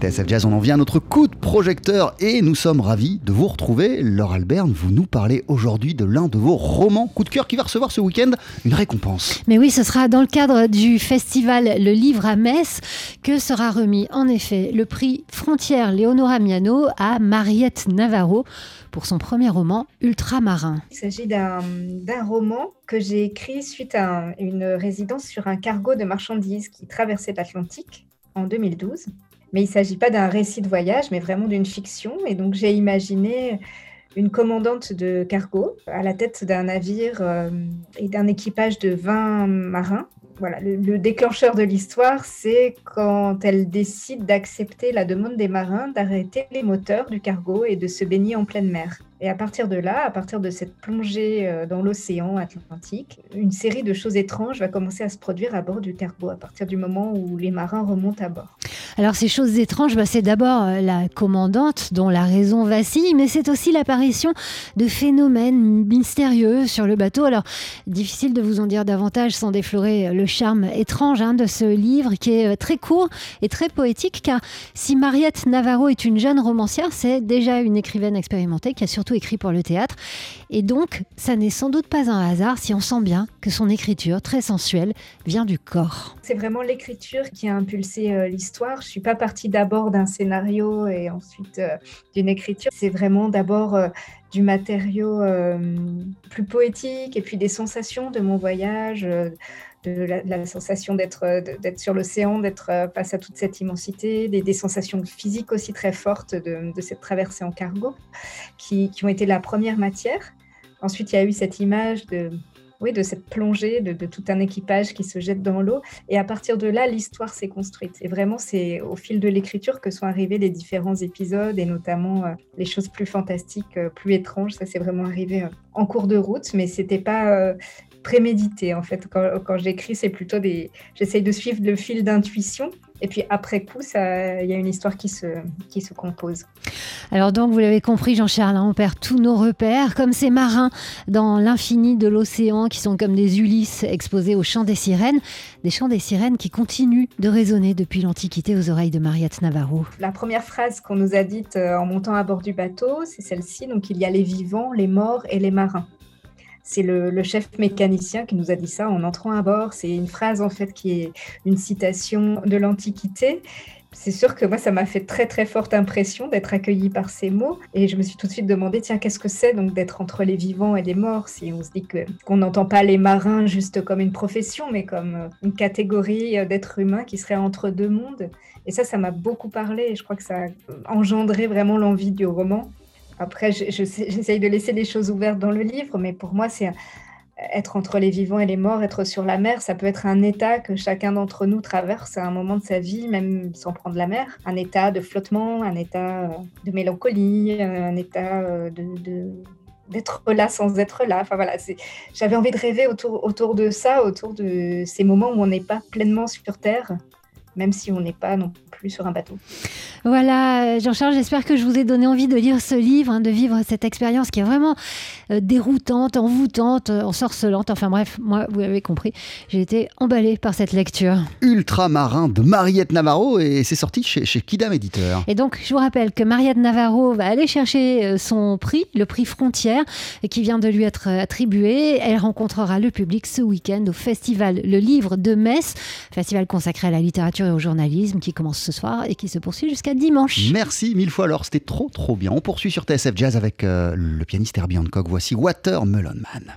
TSF Jazz, on en vient à notre coup de projecteur et nous sommes ravis de vous retrouver. Laure Alberne, vous nous parlez aujourd'hui de l'un de vos romans coup de cœur qui va recevoir ce week-end une récompense. Mais oui, ce sera dans le cadre du festival Le Livre à Metz que sera remis en effet le prix Frontière Léonora Miano à Mariette Navarro pour son premier roman Ultramarin. Il s'agit d'un roman que j'ai écrit suite à une résidence sur un cargo de marchandises qui traversait l'Atlantique en 2012. Mais il ne s'agit pas d'un récit de voyage, mais vraiment d'une fiction. Et donc j'ai imaginé une commandante de cargo à la tête d'un navire euh, et d'un équipage de 20 marins. Voilà, le, déclencheur de l'histoire, c'est quand elle décide d'accepter la demande des marins d'arrêter les moteurs du cargo et de se baigner en pleine mer. Et à partir de là, à partir de cette plongée euh, dans l'océan Atlantique, une série de choses étranges va commencer à se produire à bord du cargo à partir du moment où les marins remontent à bord. Alors ces choses étranges, bah, c'est d'abord euh, la commandante dont la raison vacille, mais c'est aussi l'apparition de phénomènes mystérieux sur le bateau. Alors difficile de vous en dire davantage sans déflorer le charme étrange hein, de ce livre qui est euh, très court et très poétique, car si Mariette Navarro est une jeune romancière, c'est déjà une écrivaine expérimentée qui a surtout écrit pour le théâtre. Et donc, ça n'est sans doute pas un hasard si on sent bien que son écriture, très sensuelle, vient du corps. C'est vraiment l'écriture qui a impulsé euh, l'histoire. Je suis pas partie d'abord d'un scénario et ensuite euh, d'une écriture. C'est vraiment d'abord euh, du matériau plus poétique et puis des sensations de mon voyage de la, sensation d'être sur l'océan, d'être face à toute cette immensité, des, sensations physiques aussi très fortes de, cette traversée en cargo, qui, ont été la première matière. Ensuite, il y a eu cette image de, oui, de cette plongée, de, tout un équipage qui se jette dans l'eau. Et à partir de là, l'histoire s'est construite. Et vraiment, c'est au fil de l'écriture que sont arrivés les différents épisodes et notamment euh, les choses plus fantastiques, euh, plus étranges. Ça, c'est vraiment arrivé euh, en cours de route, mais c'était pas prémédité en fait. Quand, quand j'écris, c'est plutôt des. J'essaye de suivre le fil d'intuition. Et puis après coup, il y a une histoire qui se, qui se compose. Alors donc, vous l'avez compris, Jean-Charles, hein, on perd tous nos repères, comme ces marins dans l'infini de l'océan qui sont comme des Ulysses exposés au chant des sirènes, des chants des sirènes qui continuent de résonner depuis l'Antiquité aux oreilles de Mariette Navarro. La première phrase qu'on nous a dite euh, en montant à bord du bateau, c'est celle-ci. Donc, il y a les vivants, les morts et les marins. C'est le, chef mécanicien qui nous a dit ça en entrant à bord. C'est une phrase en fait qui est une citation de l'Antiquité. C'est sûr que moi, ça m'a fait très très forte impression d'être accueillie par ces mots. Et je me suis tout de suite demandé, tiens, qu'est-ce que c'est donc d'être entre les vivants et les morts? Si on se dit qu'on n'entend pas les marins juste comme une profession, mais comme une catégorie d'êtres humains qui serait entre deux mondes. Et ça, ça m'a beaucoup parlé. Et je crois que ça a engendré vraiment l'envie du roman. Après, j'essaye de laisser les choses ouvertes dans le livre, mais pour moi, c'est être entre les vivants et les morts, être sur la mer, ça peut être un état que chacun d'entre nous traverse à un moment de sa vie, même sans prendre la mer. Un état de flottement, un état euh, de mélancolie, un état euh, de, d'être là sans être là. Enfin voilà, j'avais envie de rêver autour de ça, autour de ces moments où on n'est pas pleinement sur Terre, même si on n'est pas non plus sur un bateau. Voilà, Jean-Charles, j'espère que je vous ai donné envie de lire ce livre, hein, de vivre cette expérience qui est vraiment euh, déroutante, envoûtante, euh, ensorcelante. Enfin bref, moi, vous avez compris, j'ai été emballée par cette lecture. Ultramarin de Mariette Navarro et c'est sorti chez, chez Kidam Éditeur. Et donc, je vous rappelle que Mariette Navarro va aller chercher euh, son prix, le prix Frontière, qui vient de lui être attribué. Elle rencontrera le public ce week-end au festival Le Livre de Metz, festival consacré à la littérature et au journalisme qui commence ce soir et qui se poursuit dimanche. Merci mille fois alors, c'était trop trop bien. On poursuit sur TSF Jazz avec euh, le pianiste Herbie Hancock. Voici Watermelon Man.